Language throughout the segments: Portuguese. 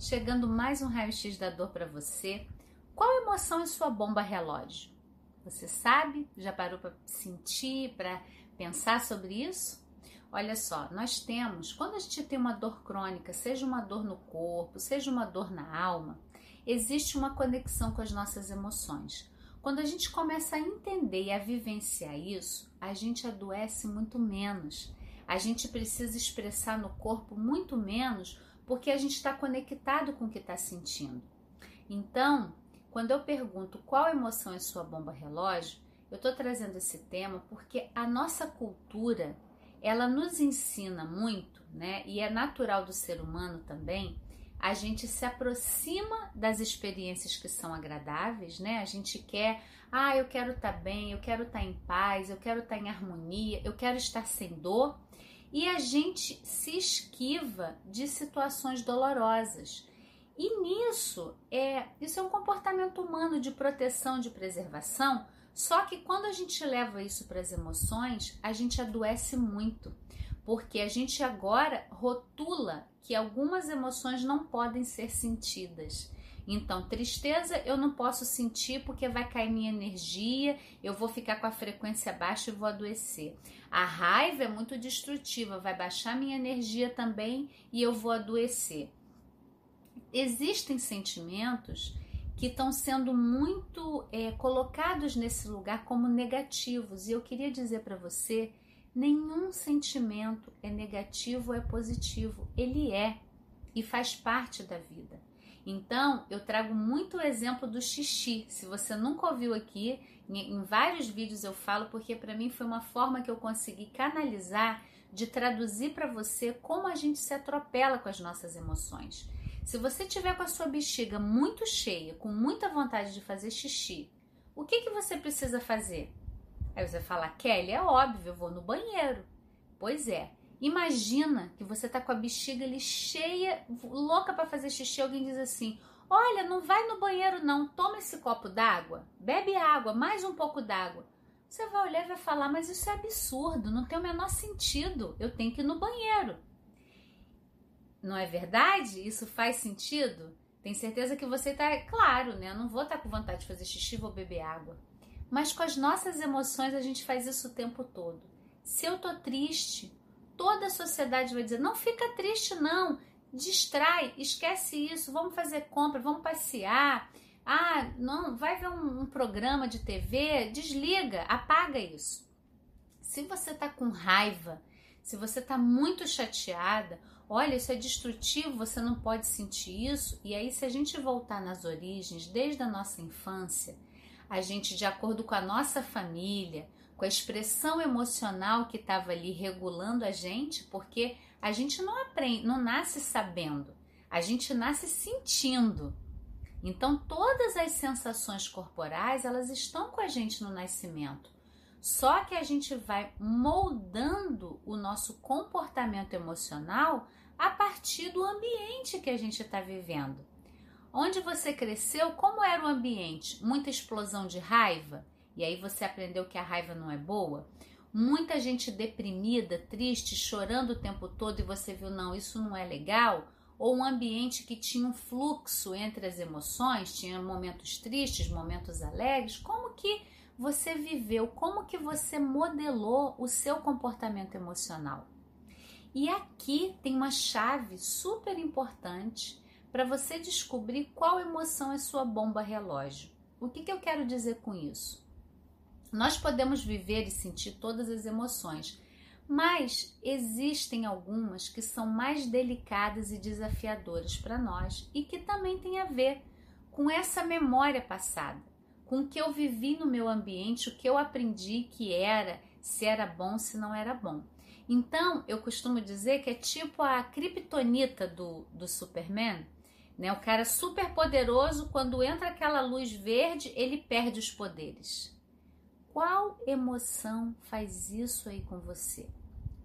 chegando mais um raio-x da dor para você. Qual emoção é sua bomba relógio? Você sabe? Já parou para sentir, para pensar sobre isso? Olha só, nós temos, quando a gente tem uma dor crônica, seja uma dor no corpo, seja uma dor na alma, existe uma conexão com as nossas emoções. Quando a gente começa a entender e a vivenciar isso, a gente adoece muito menos. A gente precisa expressar no corpo muito menos porque a gente está conectado com o que está sentindo. Então, quando eu pergunto qual emoção é sua bomba relógio, eu estou trazendo esse tema porque a nossa cultura ela nos ensina muito, né? E é natural do ser humano também. A gente se aproxima das experiências que são agradáveis, né? A gente quer, ah, eu quero estar tá bem, eu quero estar tá em paz, eu quero estar tá em harmonia, eu quero estar sem dor. E a gente se esquiva de situações dolorosas. E nisso, é, isso é um comportamento humano de proteção, de preservação, só que quando a gente leva isso para as emoções, a gente adoece muito, porque a gente agora rotula que algumas emoções não podem ser sentidas. Então, tristeza eu não posso sentir porque vai cair minha energia, eu vou ficar com a frequência baixa e vou adoecer. A raiva é muito destrutiva, vai baixar minha energia também e eu vou adoecer. Existem sentimentos que estão sendo muito é, colocados nesse lugar como negativos. E eu queria dizer para você: nenhum sentimento é negativo ou é positivo. Ele é e faz parte da vida. Então, eu trago muito o exemplo do xixi. Se você nunca ouviu aqui, em vários vídeos eu falo, porque para mim foi uma forma que eu consegui canalizar de traduzir para você como a gente se atropela com as nossas emoções. Se você tiver com a sua bexiga muito cheia, com muita vontade de fazer xixi, o que, que você precisa fazer? Aí você fala, Kelly, é óbvio, eu vou no banheiro. Pois é. Imagina que você tá com a bexiga ali cheia, louca para fazer xixi, alguém diz assim: "Olha, não vai no banheiro não, toma esse copo d'água, bebe água, mais um pouco d'água". Você vai olhar e vai falar: "Mas isso é absurdo, não tem o menor sentido. Eu tenho que ir no banheiro". Não é verdade? Isso faz sentido? Tem certeza que você está, claro, né? Eu não vou estar tá com vontade de fazer xixi, vou beber água. Mas com as nossas emoções a gente faz isso o tempo todo. Se eu tô triste, toda a sociedade vai dizer: não fica triste, não. Distrai, esquece isso, vamos fazer compra, vamos passear. Ah, não, vai ver um, um programa de TV, desliga, apaga isso. Se você tá com raiva, se você tá muito chateada, olha, isso é destrutivo, você não pode sentir isso. E aí, se a gente voltar nas origens, desde a nossa infância, a gente, de acordo com a nossa família, com a expressão emocional que estava ali regulando a gente, porque a gente não aprende, não nasce sabendo, a gente nasce sentindo. Então, todas as sensações corporais, elas estão com a gente no nascimento. Só que a gente vai moldando o nosso comportamento emocional a partir do ambiente que a gente está vivendo. Onde você cresceu, como era o ambiente? Muita explosão de raiva? E aí você aprendeu que a raiva não é boa? Muita gente deprimida, triste, chorando o tempo todo e você viu, não, isso não é legal? Ou um ambiente que tinha um fluxo entre as emoções, tinha momentos tristes, momentos alegres? Como que você viveu? Como que você modelou o seu comportamento emocional? E aqui tem uma chave super importante para você descobrir qual emoção é sua bomba relógio. O que, que eu quero dizer com isso? Nós podemos viver e sentir todas as emoções, mas existem algumas que são mais delicadas e desafiadoras para nós e que também têm a ver com essa memória passada, com o que eu vivi no meu ambiente, o que eu aprendi que era, se era bom, se não era bom. Então, eu costumo dizer que é tipo a kryptonita do, do Superman, né? O cara super poderoso, quando entra aquela luz verde, ele perde os poderes. Qual emoção faz isso aí com você?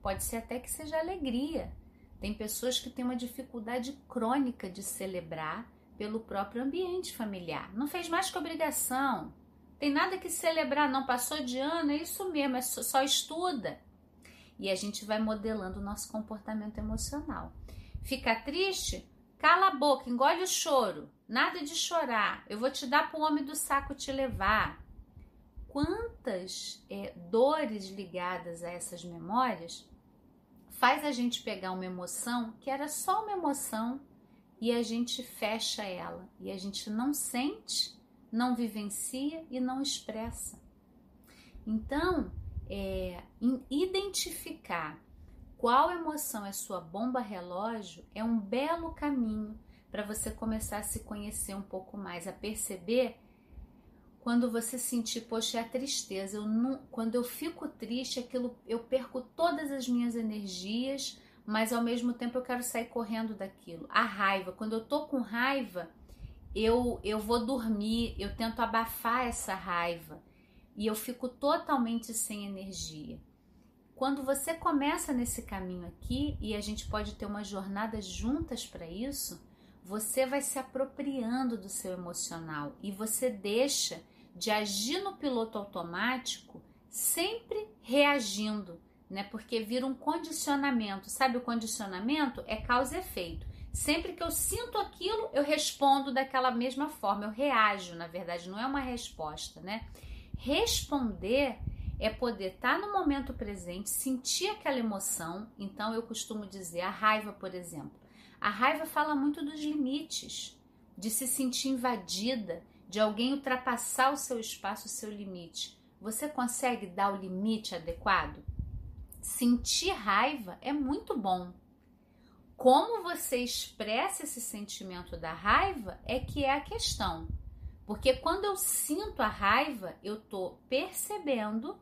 Pode ser até que seja alegria. Tem pessoas que têm uma dificuldade crônica de celebrar pelo próprio ambiente familiar. Não fez mais que obrigação. Tem nada que celebrar, não passou de ano, é isso mesmo, é só, só estuda e a gente vai modelando o nosso comportamento emocional. Ficar triste? Cala a boca, engole o choro. Nada de chorar. Eu vou te dar para o homem do saco te levar. Quantas é, dores ligadas a essas memórias faz a gente pegar uma emoção que era só uma emoção e a gente fecha ela e a gente não sente, não vivencia e não expressa. Então, é, identificar qual emoção é sua bomba relógio é um belo caminho para você começar a se conhecer um pouco mais, a perceber quando você sentir, poxa, é a tristeza. Eu não, quando eu fico triste, aquilo eu perco todas as minhas energias, mas ao mesmo tempo eu quero sair correndo daquilo. A raiva, quando eu tô com raiva, eu eu vou dormir, eu tento abafar essa raiva e eu fico totalmente sem energia. Quando você começa nesse caminho aqui, e a gente pode ter uma jornada juntas para isso, você vai se apropriando do seu emocional e você deixa de agir no piloto automático sempre reagindo, né? Porque vira um condicionamento. Sabe o condicionamento? É causa e efeito. Sempre que eu sinto aquilo, eu respondo daquela mesma forma, eu reajo, na verdade, não é uma resposta, né? Responder é poder estar tá no momento presente, sentir aquela emoção. Então, eu costumo dizer, a raiva, por exemplo. A raiva fala muito dos limites, de se sentir invadida, de alguém ultrapassar o seu espaço, o seu limite. Você consegue dar o limite adequado? Sentir raiva é muito bom. Como você expressa esse sentimento da raiva é que é a questão. Porque quando eu sinto a raiva, eu estou percebendo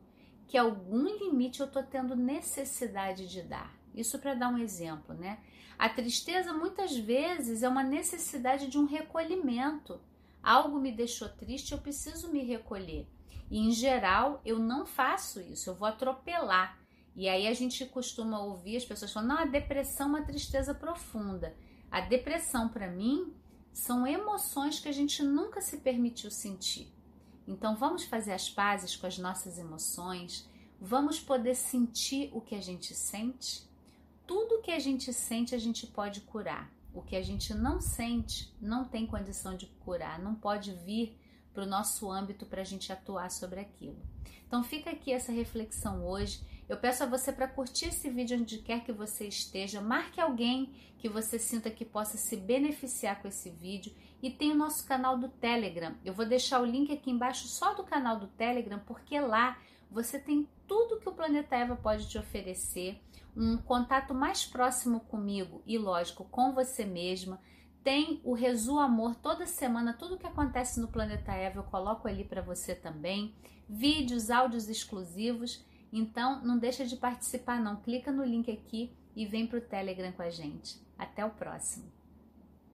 que algum limite eu estou tendo necessidade de dar. Isso para dar um exemplo, né? A tristeza muitas vezes é uma necessidade de um recolhimento. Algo me deixou triste, eu preciso me recolher. E em geral eu não faço isso, eu vou atropelar. E aí a gente costuma ouvir as pessoas falando: não, a depressão é uma tristeza profunda. A depressão, para mim, são emoções que a gente nunca se permitiu sentir. Então vamos fazer as pazes com as nossas emoções, vamos poder sentir o que a gente sente. Tudo que a gente sente a gente pode curar. O que a gente não sente não tem condição de curar, não pode vir para o nosso âmbito para a gente atuar sobre aquilo. Então fica aqui essa reflexão hoje. Eu peço a você para curtir esse vídeo onde quer que você esteja, marque alguém que você sinta que possa se beneficiar com esse vídeo e tem o nosso canal do Telegram. Eu vou deixar o link aqui embaixo só do canal do Telegram, porque lá você tem tudo que o Planeta Eva pode te oferecer, um contato mais próximo comigo e, lógico, com você mesma. Tem o Resu Amor toda semana, tudo que acontece no Planeta Eva eu coloco ali para você também. Vídeos, áudios exclusivos. Então, não deixa de participar não. Clica no link aqui e vem para o Telegram com a gente. Até o próximo.